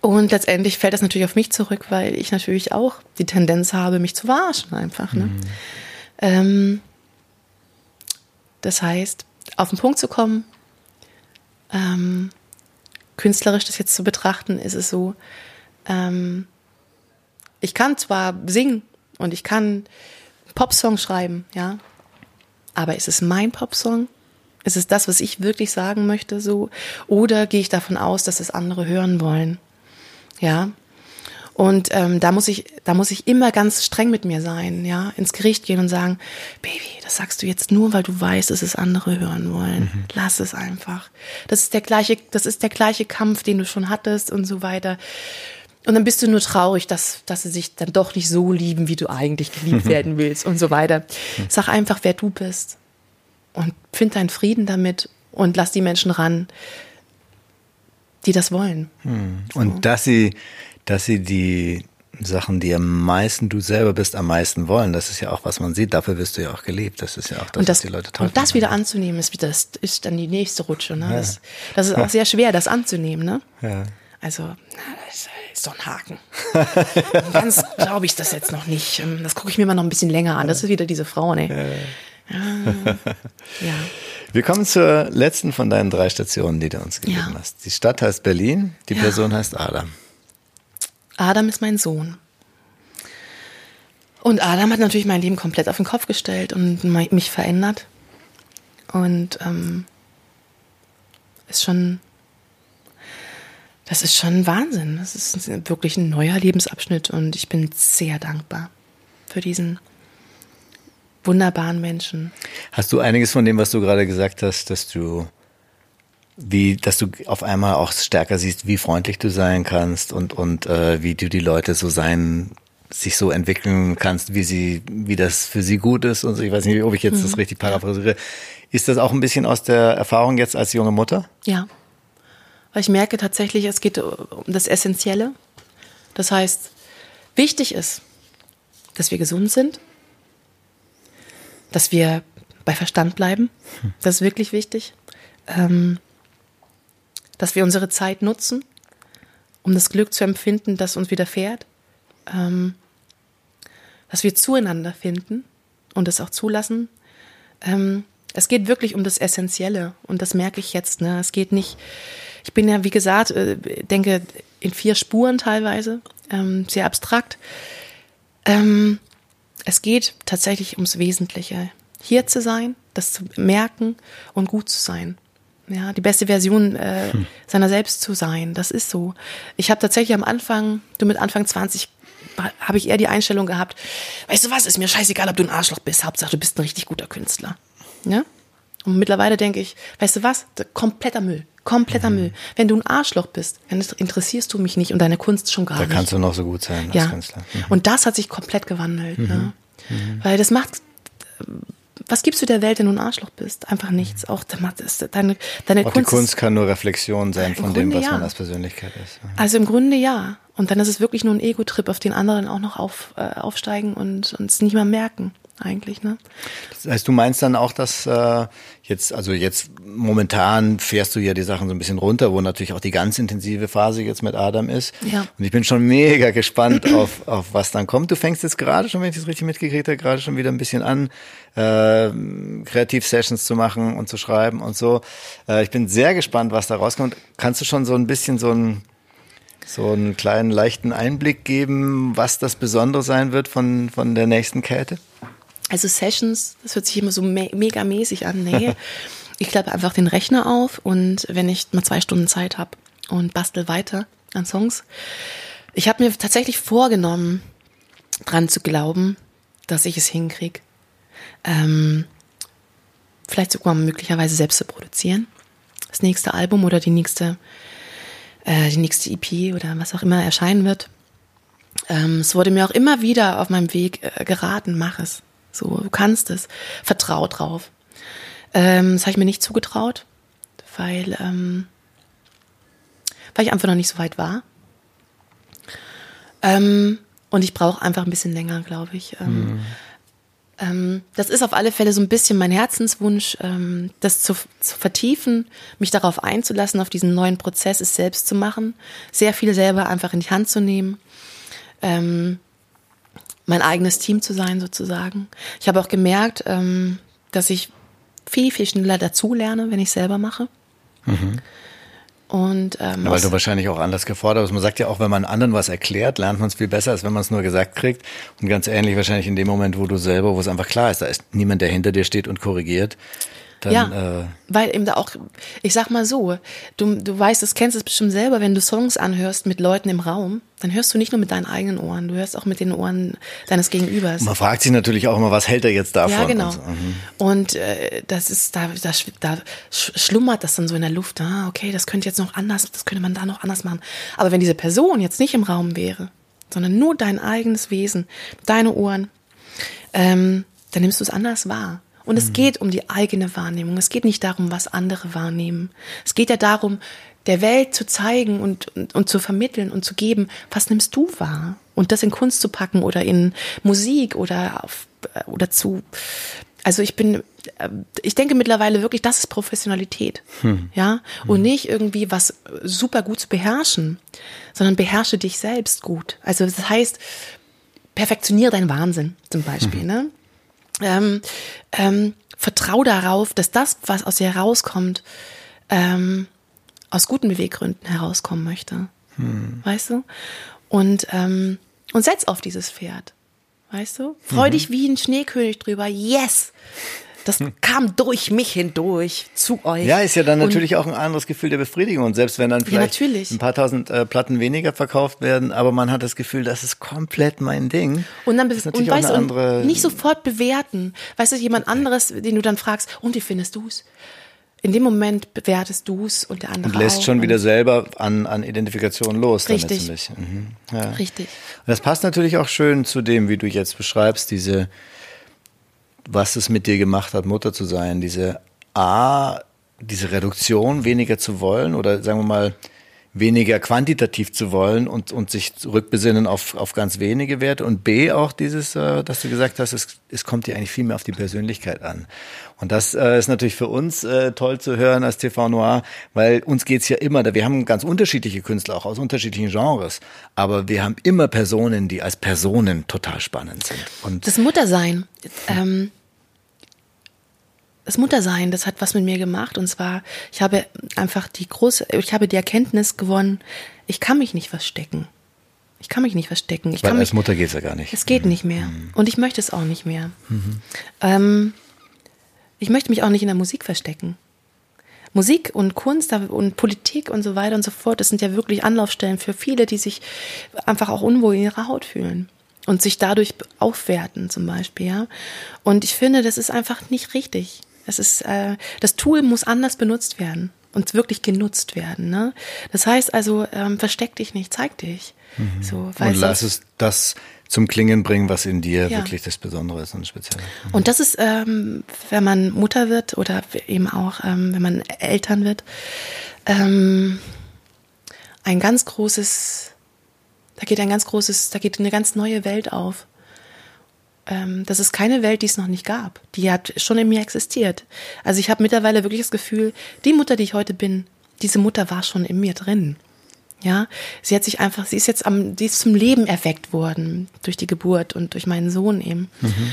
Und letztendlich fällt das natürlich auf mich zurück, weil ich natürlich auch die Tendenz habe, mich zu verarschen einfach. Ne? Mhm. Ähm, das heißt, auf den Punkt zu kommen, ähm, künstlerisch das jetzt zu betrachten, ist es so, ähm, ich kann zwar singen und ich kann Popsong schreiben, ja, aber ist es mein Popsong? Ist es das, was ich wirklich sagen möchte, so? Oder gehe ich davon aus, dass es andere hören wollen? Ja. Und ähm, da muss ich, da muss ich immer ganz streng mit mir sein, ja, ins Gericht gehen und sagen, Baby, das sagst du jetzt nur, weil du weißt, dass es andere hören wollen. Mhm. Lass es einfach. Das ist der gleiche, das ist der gleiche Kampf, den du schon hattest und so weiter. Und dann bist du nur traurig, dass, dass sie sich dann doch nicht so lieben, wie du eigentlich geliebt (laughs) werden willst und so weiter. Sag einfach, wer du bist. Und find deinen Frieden damit und lass die Menschen ran, die das wollen. Hm. Und so. dass sie, dass sie die Sachen, die am meisten du selber bist, am meisten wollen. Das ist ja auch, was man sieht. Dafür wirst du ja auch geliebt. Das ist ja auch das, und das, was die Leute toll Und das wieder anzunehmen, ist, das ist dann die nächste Rutsche. Ne? Das, das ist auch sehr schwer, das anzunehmen. Ne? Ja. Also, na, das ist doch ein Haken. (laughs) Ganz glaube ich das jetzt noch nicht. Ähm, Das gucke ich mir mal noch ein bisschen länger an. Das ist wieder diese Frau, ne? Ja. ja. Wir kommen zur letzten von deinen drei Stationen, die du uns gegeben Ja. hast. Die Stadt heißt Berlin, die Ja. Person heißt Adam. Adam ist mein Sohn. Und Adam hat natürlich mein Leben komplett auf den Kopf gestellt und mich verändert. Und ähm, ist schon, das ist schon Wahnsinn. Das ist wirklich ein neuer Lebensabschnitt und ich bin sehr dankbar für diesen wunderbaren Menschen. Hast du einiges von dem, was du gerade gesagt hast, dass du wie, dass du auf einmal auch stärker siehst, wie freundlich du sein kannst und und äh, wie du die Leute so sein sich so entwickeln kannst, wie sie, wie das für sie gut ist und so. Ich weiß nicht, ob ich jetzt das richtig paraphrasiere. Ist das auch ein bisschen aus der Erfahrung jetzt als junge Mutter? Ja. Weil ich merke tatsächlich, es geht um das Essentielle. Das heißt, wichtig ist, dass wir gesund sind, dass wir bei Verstand bleiben. Das ist wirklich wichtig. Ähm, dass wir unsere Zeit nutzen, um das Glück zu empfinden, das uns widerfährt. Ähm, dass wir zueinander finden und das auch zulassen. Ähm, es geht wirklich um das Essentielle und das merke ich jetzt. Ne? Es geht nicht, ich bin ja, wie gesagt, äh, denke in vier Spuren teilweise, ähm, sehr abstrakt. Ähm, es geht tatsächlich ums Wesentliche. Hier zu sein, das zu merken und gut zu sein. Ja, die beste Version äh, seiner selbst zu sein, das ist so. Ich habe tatsächlich am Anfang, du mit Anfang 20, habe ich eher die Einstellung gehabt, weißt du was, ist mir scheißegal, ob du ein Arschloch bist, Hauptsache du bist ein richtig guter Künstler. Ja? Und mittlerweile denke ich, weißt du was, kompletter Müll, kompletter Müll. Wenn du ein Arschloch bist, dann interessierst du mich nicht und deine Kunst schon gar Da nicht. kannst du noch so gut sein als Ja. Künstler. Mhm. Und das hat sich komplett gewandelt. Ne? Weil das macht. Was gibst du der Welt, wenn du ein Arschloch bist? Einfach nichts. Auch deine, deine Auch Kunst. die Kunst kann nur Reflexion sein von dem, Grunde was ja. man als Persönlichkeit ist. Also im Grunde ja. Und dann ist es wirklich nur ein Ego-Trip, auf den anderen auch noch auf, äh, aufsteigen und und es nicht mal merken, eigentlich. Ne? Das heißt, du meinst dann auch, dass äh, jetzt, also jetzt momentan fährst du ja die Sachen so ein bisschen runter, wo natürlich auch die ganz intensive Phase jetzt mit Adam ist. Ja. Und ich bin schon mega gespannt (clears throat) auf, auf was dann kommt. Du fängst jetzt gerade schon, wenn ich das richtig mitgekriegt habe, gerade schon wieder ein bisschen an, äh, Kreativ-Sessions zu machen und zu schreiben und so. Äh, ich bin sehr gespannt, was da rauskommt. Kannst du schon so ein bisschen so ein so einen kleinen leichten Einblick geben, was das Besondere sein wird von, von der nächsten Käthe? Also Sessions, das hört sich immer so me mega mäßig an. Nee. (laughs) ich klappe einfach den Rechner auf und wenn ich mal zwei Stunden Zeit habe und bastel weiter an Songs. Ich habe mir tatsächlich vorgenommen, dran zu glauben, dass ich es hinkriege. Ähm, vielleicht sogar möglicherweise selbst zu produzieren. Das nächste Album oder die nächste, äh, die nächste EP oder was auch immer erscheinen wird. Ähm, es wurde mir auch immer wieder auf meinem Weg äh, geraten, mach es. So, du kannst es. Vertrau drauf. Ähm, das habe ich mir nicht zugetraut, weil, ähm, weil ich einfach noch nicht so weit war. Ähm, und ich brauche einfach ein bisschen länger, glaube ich. Ähm, ähm, das ist auf alle Fälle so ein bisschen mein Herzenswunsch, ähm, das zu, zu vertiefen, mich darauf einzulassen, auf diesen neuen Prozess, es selbst zu machen, sehr viel selber einfach in die Hand zu nehmen. Mein eigenes Team zu sein sozusagen. Ich habe auch gemerkt, ähm, dass ich viel, viel schneller dazulerne, wenn ich selber mache. Und ähm, Ja, weil du wahrscheinlich auch anders gefordert bist. Man sagt ja auch, wenn man anderen was erklärt, lernt man es viel besser, als wenn man es nur gesagt kriegt. Und ganz ähnlich wahrscheinlich in dem Moment, wo du selber, wo es einfach klar ist, da ist niemand, der hinter dir steht und korrigiert. Dann, ja, äh, weil eben da auch, ich sag mal so, du, du weißt, das kennst es bestimmt selber, wenn du Songs anhörst mit Leuten im Raum, dann hörst du nicht nur mit deinen eigenen Ohren, du hörst auch mit den Ohren deines Gegenübers. man fragt sich natürlich auch immer, was hält er jetzt davon? Ja, genau. Und so. Mhm. Und äh, das ist, da, da, da sch- schlummert das dann so in der Luft. Ah, okay, das könnte jetzt noch anders, das könnte man da noch anders machen. Aber wenn diese Person jetzt nicht im Raum wäre, sondern nur dein eigenes Wesen, deine Ohren, ähm, dann nimmst du es anders wahr. Und Mhm. es geht um die eigene Wahrnehmung. Es geht nicht darum, was andere wahrnehmen. Es geht ja darum, der Welt zu zeigen und, und, und zu vermitteln und zu geben, was nimmst du wahr? Und das in Kunst zu packen oder in Musik oder auf, oder zu, also ich bin, äh, ich denke mittlerweile wirklich, das ist Professionalität, hm. ja, und hm. nicht irgendwie was super gut zu beherrschen, sondern beherrsche dich selbst gut. Also das heißt, perfektioniere deinen Wahnsinn zum Beispiel, hm. ne? Ähm, ähm, vertrau darauf, dass das, was aus dir herauskommt, ähm, aus guten Beweggründen herauskommen möchte. Hm. Weißt du? Und, ähm, und setz auf dieses Pferd. Weißt du? Freu mhm. dich wie ein Schneekönig drüber. Yes! Das hm. kam durch mich hindurch zu euch. Ja, ist ja dann natürlich und, auch ein anderes Gefühl der Befriedigung. Und selbst wenn dann vielleicht ja, ein paar tausend äh, Platten weniger verkauft werden, aber man hat das Gefühl, das ist komplett mein Ding. Und dann und weißt du, nicht sofort bewerten. Weißt du, jemand anderes, den du dann fragst, und wie findest du es? in dem Moment bewertest du es und der andere Und lässt auch. schon wieder selber an, an Identifikation los. Richtig. Damit. Mhm. Ja. Richtig. Und das passt natürlich auch schön zu dem, wie du jetzt beschreibst, diese, was es mit dir gemacht hat, Mutter zu sein, diese A, diese Reduktion weniger zu wollen oder sagen wir mal, weniger quantitativ zu wollen und, und sich zurückbesinnen auf, auf ganz wenige Werte. Und B, auch dieses, äh, dass du gesagt hast, es, es kommt dir eigentlich viel mehr auf die Persönlichkeit an. Und das äh, ist natürlich für uns äh, toll zu hören als TV Noir, weil uns geht's ja immer, wir haben ganz unterschiedliche Künstler, auch aus unterschiedlichen Genres, aber wir haben immer Personen, die als Personen total spannend sind. Und das Muttersein, ähm, das Muttersein, das hat was mit mir gemacht. Und zwar, ich habe einfach die große, ich habe die Erkenntnis gewonnen, ich kann mich nicht verstecken. Ich kann mich nicht verstecken. Ich Weil kann als mich, Mutter geht's ja gar nicht. Es geht mhm. nicht mehr. Mhm. Und ich möchte es auch nicht mehr. Mhm. Ähm, ich möchte mich auch nicht in der Musik verstecken. Musik und Kunst und Politik und so weiter und so fort, das sind ja wirklich Anlaufstellen für viele, die sich einfach auch unwohl in ihrer Haut fühlen und sich dadurch aufwerten zum Beispiel. Ja? Und ich finde, das ist einfach nicht richtig. Das ist, äh, das Tool muss anders benutzt werden und wirklich genutzt werden. Ne? Das heißt also, ähm, versteck dich nicht, zeig dich. Mhm. So, und lass es das zum Klingen bringen, was in dir ja. wirklich das Besondere ist und Spezielle. Mhm. Und das ist, ähm, wenn man Mutter wird oder eben auch, ähm, wenn man Eltern wird, ähm, ein ganz großes, da geht ein ganz großes, da geht eine ganz neue Welt auf ähm, das ist keine Welt, die es noch nicht gab. Die hat schon in mir existiert. Also ich habe mittlerweile wirklich das Gefühl, die Mutter, die ich heute bin, diese Mutter war schon in mir drin. Ja, sie hat sich einfach, sie ist jetzt am, die ist zum Leben erweckt worden durch die Geburt und durch meinen Sohn eben. Mhm.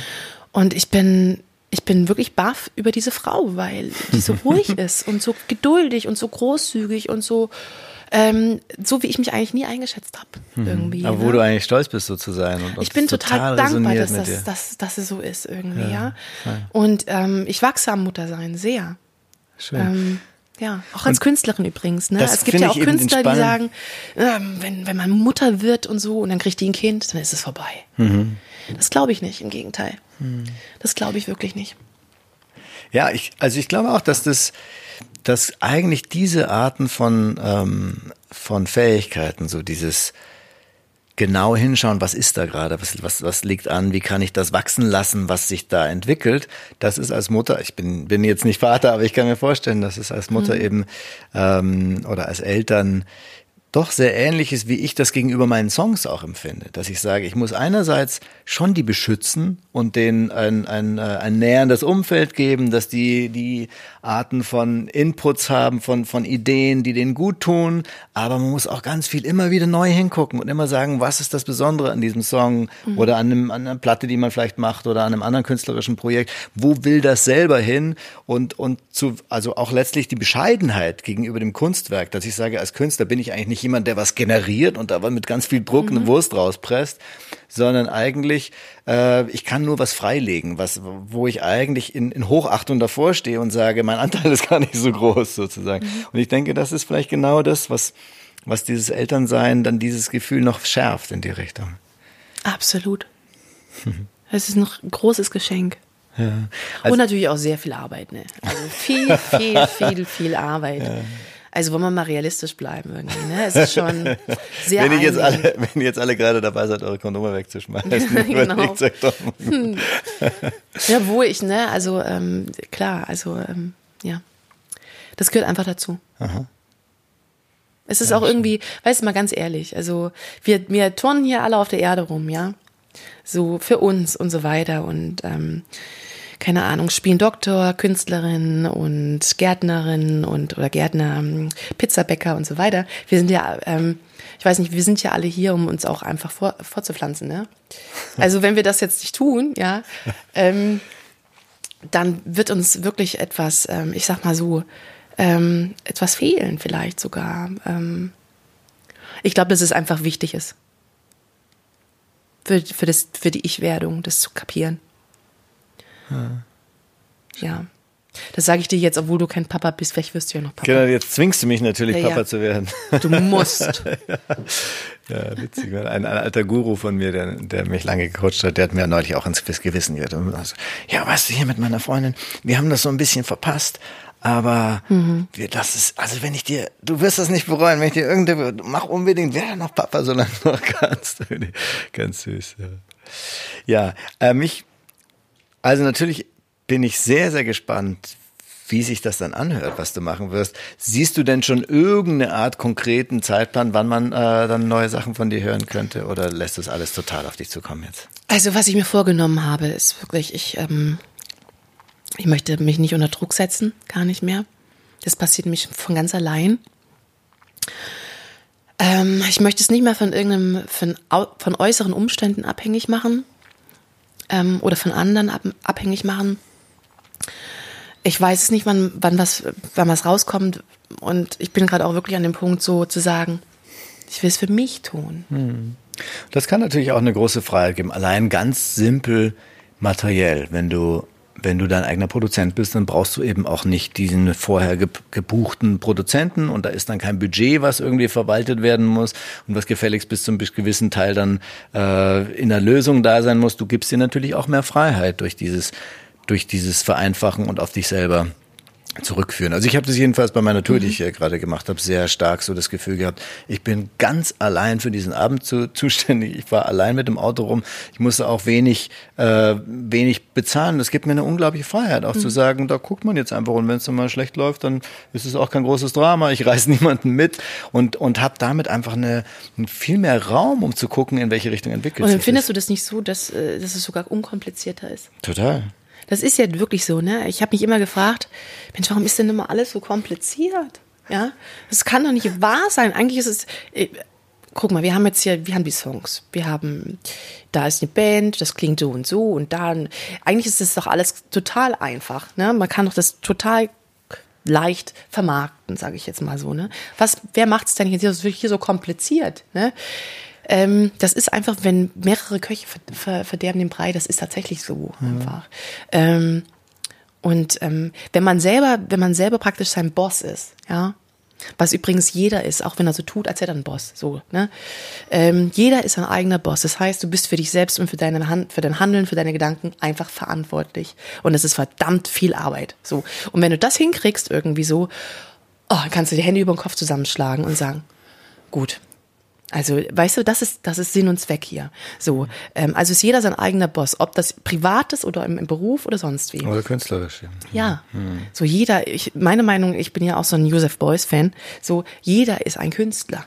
Und ich bin, ich bin wirklich baff über diese Frau, weil die so (laughs) ruhig ist und so geduldig und so großzügig und so ähm, so wie ich mich eigentlich nie eingeschätzt habe. Mhm. Irgendwie. Aber wo ne? du eigentlich stolz bist, so zu sein. Und, und ich bin total, total dankbar, dass, das, dass, dass es so ist irgendwie, ja. ja. Und ähm, ich wachse am Muttersein sehr. Schön. Ähm, ja, auch als und Künstlerin übrigens. Ne? Es gibt ja auch Künstler, die sagen, ähm, wenn, wenn man Mutter wird und so und dann kriegt die ein Kind, dann ist es vorbei. Mhm. Das glaube ich nicht, im Gegenteil. Mhm. Das glaube ich wirklich nicht. Ja, ich, also ich glaube auch, dass das dass eigentlich diese Arten von, ähm, von Fähigkeiten, so dieses genau hinschauen, was ist da gerade, was, was, was liegt an, wie kann ich das wachsen lassen, was sich da entwickelt, das ist als Mutter, ich bin, bin jetzt nicht Vater, aber ich kann mir vorstellen, dass es als Mutter mhm. eben ähm, oder als Eltern doch sehr ähnliches, wie ich das gegenüber meinen Songs auch empfinde. Dass ich sage, ich muss einerseits schon die beschützen und denen ein, ein, äh, ein näherndes Umfeld geben, dass die die Arten von Inputs haben, von, von Ideen, die denen gut tun. Aber man muss auch ganz viel immer wieder neu hingucken und immer sagen, was ist das Besondere an diesem Song mhm. oder an, einem, an einer Platte, die man vielleicht macht oder an einem anderen künstlerischen Projekt. Wo will das selber hin? Und, und zu, also auch letztlich die Bescheidenheit gegenüber dem Kunstwerk, dass ich sage, als Künstler bin ich eigentlich nicht jemand, der was generiert und aber mit ganz viel Druck mhm. eine Wurst rauspresst, sondern eigentlich, äh, ich kann nur was freilegen, was, wo ich eigentlich in, in Hochachtung davor stehe und sage, mein Anteil (laughs) ist gar nicht so groß sozusagen. Mhm. Und ich denke, das ist vielleicht genau das, was, was dieses Elternsein dann dieses Gefühl noch schärft in die Richtung. Absolut. (laughs) Es ist noch ein großes Geschenk. Ja. Also und natürlich auch sehr viel Arbeit, ne? Also viel, viel, (laughs) viel, viel Arbeit. Ja. Also wollen wir mal realistisch bleiben irgendwie, ne? Es ist schon (laughs) sehr wenn, ich jetzt alle, wenn ihr jetzt alle gerade dabei seid, eure Kondome wegzuschmeißen, (laughs) (laughs) genau. hm. Ja, wo ich, ne? Also ähm, klar, also ähm, ja. Das gehört einfach dazu. Aha. Es ist ja, auch irgendwie, weißt du mal ganz ehrlich, also wir, wir turnen hier alle auf der Erde rum, ja. So für uns und so weiter und ähm, keine Ahnung, spielen Doktor, Künstlerin und Gärtnerin und oder Gärtner, ähm, Pizzabäcker und so weiter. Wir sind ja, ähm, ich weiß nicht, wir sind ja alle hier, um uns auch einfach vor, vorzupflanzen, ne? Also wenn wir das jetzt nicht tun, ja, (laughs) ähm, dann wird uns wirklich etwas, ähm, ich sag mal so, ähm, etwas fehlen vielleicht sogar. Ähm, ich glaube, dass es einfach wichtig ist. Für, für, das, für die Ich-Werdung, das zu kapieren. Ja. ja. Das sage ich dir jetzt, obwohl du kein Papa bist. Vielleicht wirst du ja noch Papa. Genau, jetzt zwingst du mich natürlich, ja, Papa ja. zu werden. Du musst. (laughs) ja, witzig. Ein, ein, alter Guru von mir, der, der mich lange gecoacht hat, der hat mir neulich auch ins Gewissen gehört. Ja, weißt du, hier mit meiner Freundin, wir haben das so ein bisschen verpasst. Aber mhm. wir, das ist, also wenn ich dir, du wirst das nicht bereuen, wenn ich dir irgendeine, mach unbedingt, werde noch Papa, solange du noch kannst. (laughs) Ganz süß, ja. Ja, äh, mich, also natürlich bin ich sehr, sehr gespannt, wie sich das dann anhört, was du machen wirst. Siehst du denn schon irgendeine Art konkreten Zeitplan, wann man äh, dann neue Sachen von dir hören könnte? Oder lässt das alles total auf dich zukommen jetzt? Also was ich mir vorgenommen habe, ist wirklich, ich, ähm, ich möchte mich nicht unter Druck setzen, gar nicht mehr. Das passiert mich von ganz allein. Ähm, ich möchte es nicht mehr von irgendeinem, von, von äußeren Umständen abhängig machen ähm, oder von anderen ab, abhängig machen ich weiß es nicht, wann, wann was, wann was rauskommt. Und ich bin gerade auch wirklich an dem Punkt, so zu sagen, ich will es für mich tun. Hm. Das kann natürlich auch eine große Freiheit geben. Allein ganz simpel materiell. Wenn du, wenn du dein eigener Produzent bist, dann brauchst du eben auch nicht diesen vorher gebuchten Produzenten und da ist dann kein Budget, was irgendwie verwaltet werden muss und was gefälligst bis zum gewissen Teil dann äh, in der Lösung da sein muss. Du gibst dir natürlich auch mehr Freiheit durch dieses durch dieses Vereinfachen und auf dich selber zurückführen. Also ich habe das jedenfalls bei meiner Tour, die ich mhm. hier gerade gemacht habe, sehr stark so das Gefühl gehabt, ich bin ganz allein für diesen Abend zu, (laughs) zuständig. Ich war allein mit dem Auto rum. Ich musste auch wenig, äh, wenig bezahlen. Das gibt mir eine unglaubliche Freiheit, auch mhm. zu sagen, da guckt man jetzt einfach und wenn es dann mal schlecht läuft, dann ist es auch kein großes Drama. Ich reiß (laughs) niemanden mit und und habe damit einfach eine, viel mehr Raum, um zu gucken, in welche Richtung entwickelt sich. Und findest du das nicht so, dass, äh, dass es sogar unkomplizierter ist? Total. Das ist ja wirklich so, ne? Ich habe mich immer gefragt, Mensch, warum ist denn immer alles so kompliziert? Ja, das kann doch nicht wahr sein. Eigentlich ist es, äh, guck mal, wir haben jetzt hier, wir haben die Songs, wir haben, da ist eine Band, das klingt so und so und dann, eigentlich ist das doch alles total einfach, ne? Man kann doch das total leicht vermarkten, sage ich jetzt mal so, ne? Was, wer macht es denn hier, hier so kompliziert, ne? Ähm, das ist einfach, wenn mehrere Köche verderben den Brei, das ist tatsächlich so ja. einfach. Ähm, und ähm, wenn man selber, wenn man selber praktisch sein Boss ist, ja, was übrigens jeder ist, auch wenn er so tut, als hätte er ein Boss, so, ne? Ähm, jeder ist ein eigener Boss. Das heißt, du bist für dich selbst und für deine Hand, für dein Handeln, für deine Gedanken einfach verantwortlich. Und es ist verdammt viel Arbeit, so. Und wenn du das hinkriegst irgendwie so, oh, kannst du die Hände über den Kopf zusammenschlagen und sagen, gut, also, weißt du, das ist, das ist Sinn und Zweck hier. So, ähm, also ist jeder sein eigener Boss, ob das privat ist oder im, im Beruf oder sonst wie. Oder künstlerisch. Ja. ja. Hm. So jeder, ich, meine Meinung, ich bin ja auch so ein Joseph Beuys Fan. So jeder ist ein Künstler.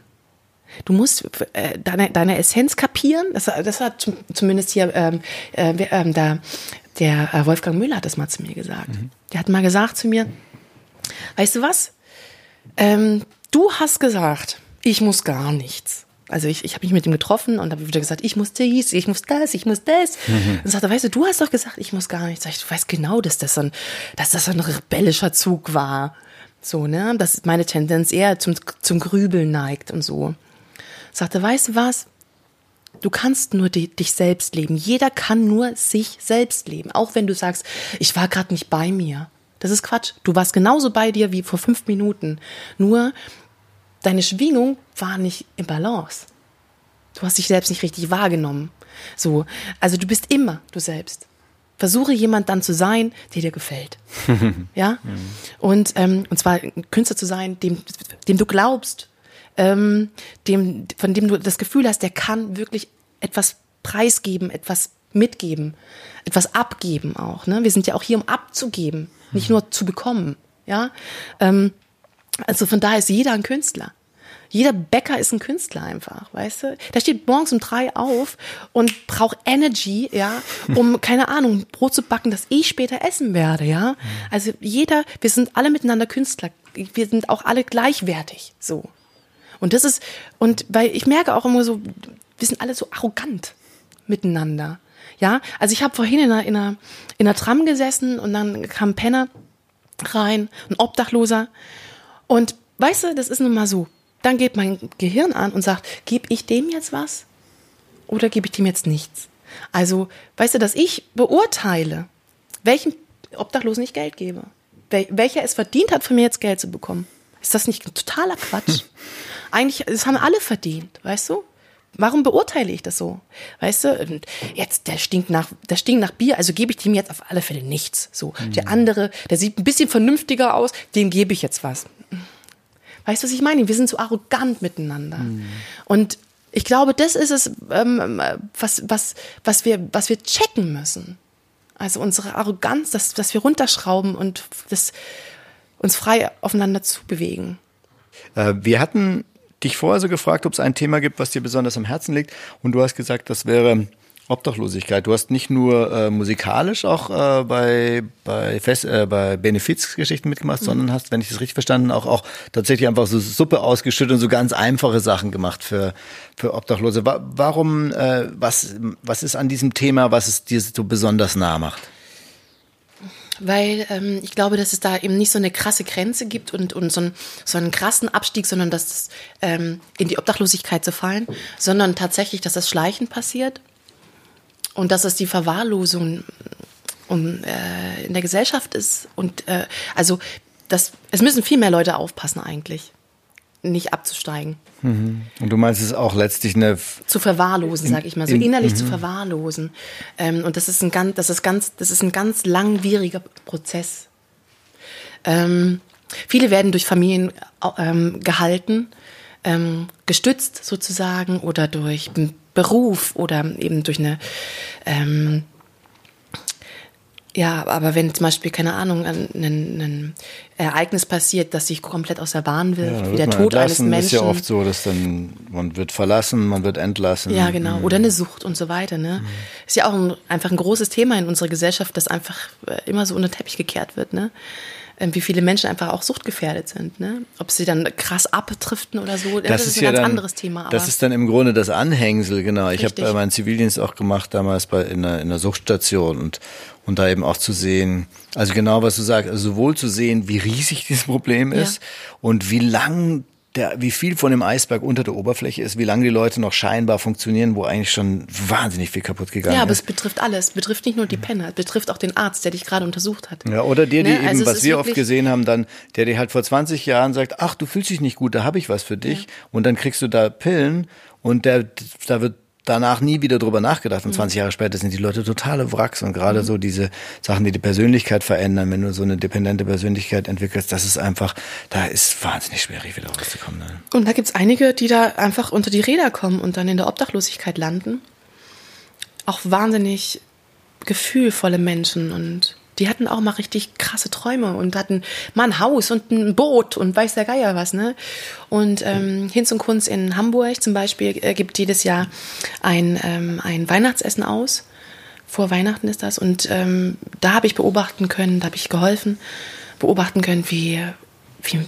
Du musst äh, deine, deine Essenz kapieren. Das, das hat zumindest hier ähm, äh, äh, da, der äh, Wolfgang Müller hat das mal zu mir gesagt. Mhm. Der hat mal gesagt zu mir, weißt du was? Ähm, du hast gesagt, ich muss gar nichts. Also ich, ich habe mich mit ihm getroffen und habe wieder gesagt, ich muss dies, ich muss das, ich muss das. Mhm. Und sagte, weißt du, du hast doch gesagt, ich muss gar nichts. Sag ich, du weißt genau, dass das so ein, dass das so ein rebellischer Zug war. So, ne? Dass meine Tendenz eher zum, zum Grübeln neigt und so. Sagte, weißt du was? Du kannst nur die, dich selbst leben. Jeder kann nur sich selbst leben. Auch wenn du sagst, ich war gerade nicht bei mir. Das ist Quatsch. Du warst genauso bei dir wie vor fünf Minuten. Nur deine Schwingung war nicht im Balance. Du hast dich selbst nicht richtig wahrgenommen. So, also du bist immer du selbst. Versuche jemand dann zu sein, der dir gefällt. (laughs) ja? Und, ähm, und zwar ein Künstler zu sein, dem, dem du glaubst, ähm, dem, von dem du das Gefühl hast, der kann wirklich etwas preisgeben, etwas mitgeben, etwas abgeben auch. Ne? Wir sind ja auch hier, um abzugeben, nicht nur zu bekommen. Ja, ähm, also von daher ist jeder ein Künstler. Jeder Bäcker ist ein Künstler einfach, weißt du? Der steht morgens um drei auf und braucht Energy, ja, um, (laughs) keine Ahnung, Brot zu backen, das ich später essen werde, ja. Also jeder, wir sind alle miteinander Künstler. Wir sind auch alle gleichwertig, so. Und das ist, und weil ich merke auch immer so, wir sind alle so arrogant miteinander. Ja, also ich habe vorhin in einer, in, einer, in einer Tram gesessen und dann kam ein Penner rein, ein Obdachloser. Und weißt du, das ist nun mal so. Dann geht mein Gehirn an und sagt, gebe ich dem jetzt was oder gebe ich dem jetzt nichts? Also, weißt du, dass ich beurteile, welchen Obdachlosen ich Geld gebe, welcher es verdient hat, von mir jetzt Geld zu bekommen. Ist das nicht totaler Quatsch? (laughs) Eigentlich, das haben alle verdient, weißt du? Warum beurteile ich das so? Weißt du, jetzt, der stinkt nach, der stinkt nach Bier, also gebe ich dem jetzt auf alle Fälle nichts. So. Mhm. Der andere, der sieht ein bisschen vernünftiger aus, dem gebe ich jetzt was. Weißt du, was ich meine? Wir sind so arrogant miteinander. Mhm. Und ich glaube, das ist es, ähm, was, was, was, wir, was wir checken müssen. Also unsere Arroganz, dass, dass wir runterschrauben und das, uns frei aufeinander zu bewegen. Äh, wir hatten dich vorher so gefragt, ob es ein Thema gibt, was dir besonders am Herzen liegt. Und du hast gesagt, das wäre Obdachlosigkeit. Du hast nicht nur äh, musikalisch auch äh, bei bei, Fest, äh, bei Benefizgeschichten mitgemacht, mhm. sondern hast, wenn ich das richtig verstanden, auch auch tatsächlich einfach so Suppe ausgeschüttet und so ganz einfache Sachen gemacht für für Obdachlose. Warum? Äh, was was ist an diesem Thema, was es dir so besonders nah macht? weil ähm, ich glaube, dass es da eben nicht so eine krasse Grenze gibt und, und so, einen, so einen krassen Abstieg, sondern dass es, ähm, in die Obdachlosigkeit zu fallen, sondern tatsächlich, dass das Schleichen passiert und dass es die Verwahrlosung um, äh, in der Gesellschaft ist. Und äh, also das, es müssen viel mehr Leute aufpassen eigentlich, nicht abzusteigen. Mhm. Und du meinst es auch letztlich eine zu verwahrlosen, sag ich mal, so in, innerlich zu mhm. verwahrlosen. Ähm, und das ist ein ganz, das ist ganz, das ist ein ganz langwieriger Prozess. Ähm, viele werden durch Familien ähm, gehalten, ähm, gestützt sozusagen oder durch Beruf oder eben durch eine ähm, ja, aber wenn zum Beispiel, keine Ahnung, ein, ein, Ereignis passiert, das sich komplett aus der Bahn wirft, ja, wie der Tod eines Menschen. ist ja oft so, dass dann man wird verlassen, man wird entlassen. Ja, genau. Mhm. Oder eine Sucht und so weiter. Ne? Mhm. Ist ja auch ein, einfach ein großes Thema in unserer Gesellschaft, das einfach äh, immer so unter den Teppich gekehrt wird. Ne? Ähm, wie viele Menschen einfach auch suchtgefährdet sind. Ne? Ob sie dann krass abdriften oder so, das, das ist, ist ein ja ganz dann, anderes Thema. Aber das ist dann im Grunde das Anhängsel, genau. Ich habe meinen Zivildienst auch gemacht damals bei in einer, in einer Suchtstation und und da eben auch zu sehen, also genau was du sagst, also sowohl zu sehen, wie riesig (laughs) dieses Problem ist ja. und wie lang der, wie viel von dem Eisberg unter der Oberfläche ist, wie lange die Leute noch scheinbar funktionieren, wo eigentlich schon wahnsinnig viel kaputt gegangen ist. Ja, aber es betrifft alles. Es betrifft nicht nur die Penner, es betrifft auch den Arzt, der dich gerade untersucht hat. Ja, oder der, die ne? eben, also was wir oft gesehen haben, dann, der dir halt vor 20 Jahren sagt, ach, du fühlst dich nicht gut, da habe ich was für dich. Ja. Und dann kriegst du da Pillen und der, da wird danach nie wieder drüber nachgedacht. Und 20 mhm. Jahre später sind die Leute totale Wracks. Und gerade so diese Sachen, die die Persönlichkeit verändern, wenn du so eine dependente Persönlichkeit entwickelst, das ist einfach, da ist wahnsinnig schwierig wieder rauszukommen. Ne? Und da gibt's einige, die da einfach unter die Räder kommen und dann in der Obdachlosigkeit landen. Auch wahnsinnig gefühlvolle Menschen und die hatten auch mal richtig krasse Träume und hatten mal ein Haus und ein Boot und weiß der Geier was, ne? Und ähm, Hinz und Kunz in Hamburg zum Beispiel äh, gibt jedes Jahr ein, ähm, ein Weihnachtsessen aus. Vor Weihnachten ist das. Und ähm, da habe ich beobachten können, da habe ich geholfen, beobachten können, wie, wie,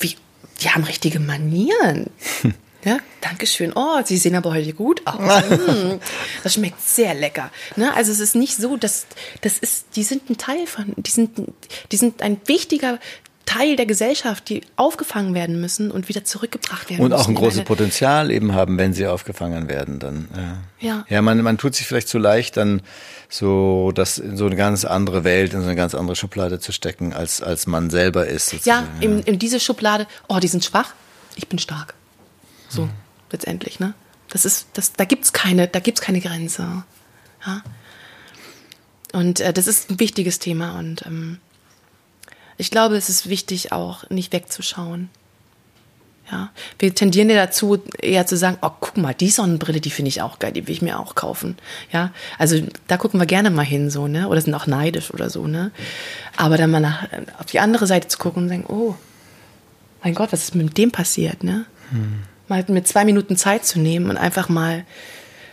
wie, die haben richtige Manieren. (laughs) Ja, Dankeschön. Oh, Sie sehen aber heute gut aus. (laughs) Mm, das schmeckt sehr lecker. Ne? Also es ist nicht so, dass das ist, die sind ein Teil von, die sind, die sind ein wichtiger Teil der Gesellschaft, die aufgefangen werden müssen und wieder zurückgebracht werden und müssen. Und auch ein großes Potenzial eben haben, wenn sie aufgefangen werden, dann. Ja, ja. ja man, man tut sich vielleicht zu leicht, dann so das in so eine ganz andere Welt, in so eine ganz andere Schublade zu stecken, als als man selber ist. Ja, in, in diese Schublade. Oh, die sind schwach. Ich bin stark. So, mhm. letztendlich, ne? Das ist, das, da gibt's keine, da gibt's keine Grenze. Ja? Und äh, das ist ein wichtiges Thema und ähm, ich glaube, es ist wichtig, auch nicht wegzuschauen. Ja, wir tendieren ja dazu, eher zu sagen, oh, guck mal, die Sonnenbrille, die finde ich auch geil, die will ich mir auch kaufen. Ja, also da gucken wir gerne mal hin, so, ne, oder sind auch neidisch oder so, ne. Aber dann mal nach, auf die andere Seite zu gucken und sagen, oh, mein Gott, was ist mit dem passiert, ne? Hm. Mal mit zwei Minuten Zeit zu nehmen und einfach mal ein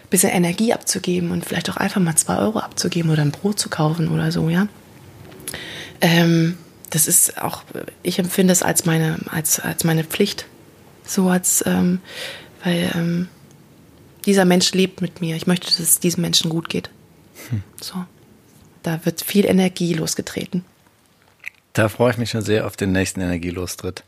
bisschen Energie abzugeben und vielleicht auch einfach mal zwei Euro abzugeben oder ein Brot zu kaufen oder so, ja. Ähm, das ist auch, ich empfinde es als meine, als, als meine Pflicht. So als, ähm, weil ähm, dieser Mensch lebt mit mir. Ich möchte, dass es diesem Menschen gut geht. Hm. So. Da wird viel Energie losgetreten. Da freue ich mich schon sehr auf den nächsten Energielostritt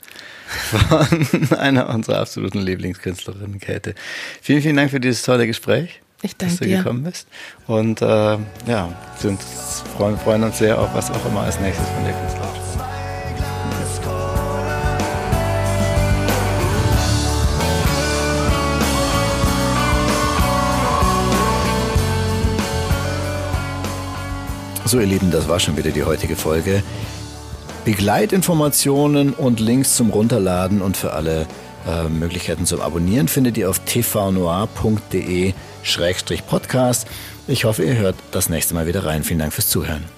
von (laughs) einer unserer absoluten Lieblingskünstlerinnen, Käthe. Vielen, vielen Dank für dieses tolle Gespräch. Ich danke dass du dir. gekommen bist. Und äh, ja, sind, freuen, freuen uns sehr auf was auch immer als nächstes von der Künstlerin. So, ihr Lieben, das war schon wieder die heutige Folge. Begleitinformationen und Links zum Runterladen und für alle äh, Möglichkeiten zum Abonnieren findet ihr auf tvnoir.de-podcast. Ich hoffe, ihr hört das nächste Mal wieder rein. Vielen Dank fürs Zuhören.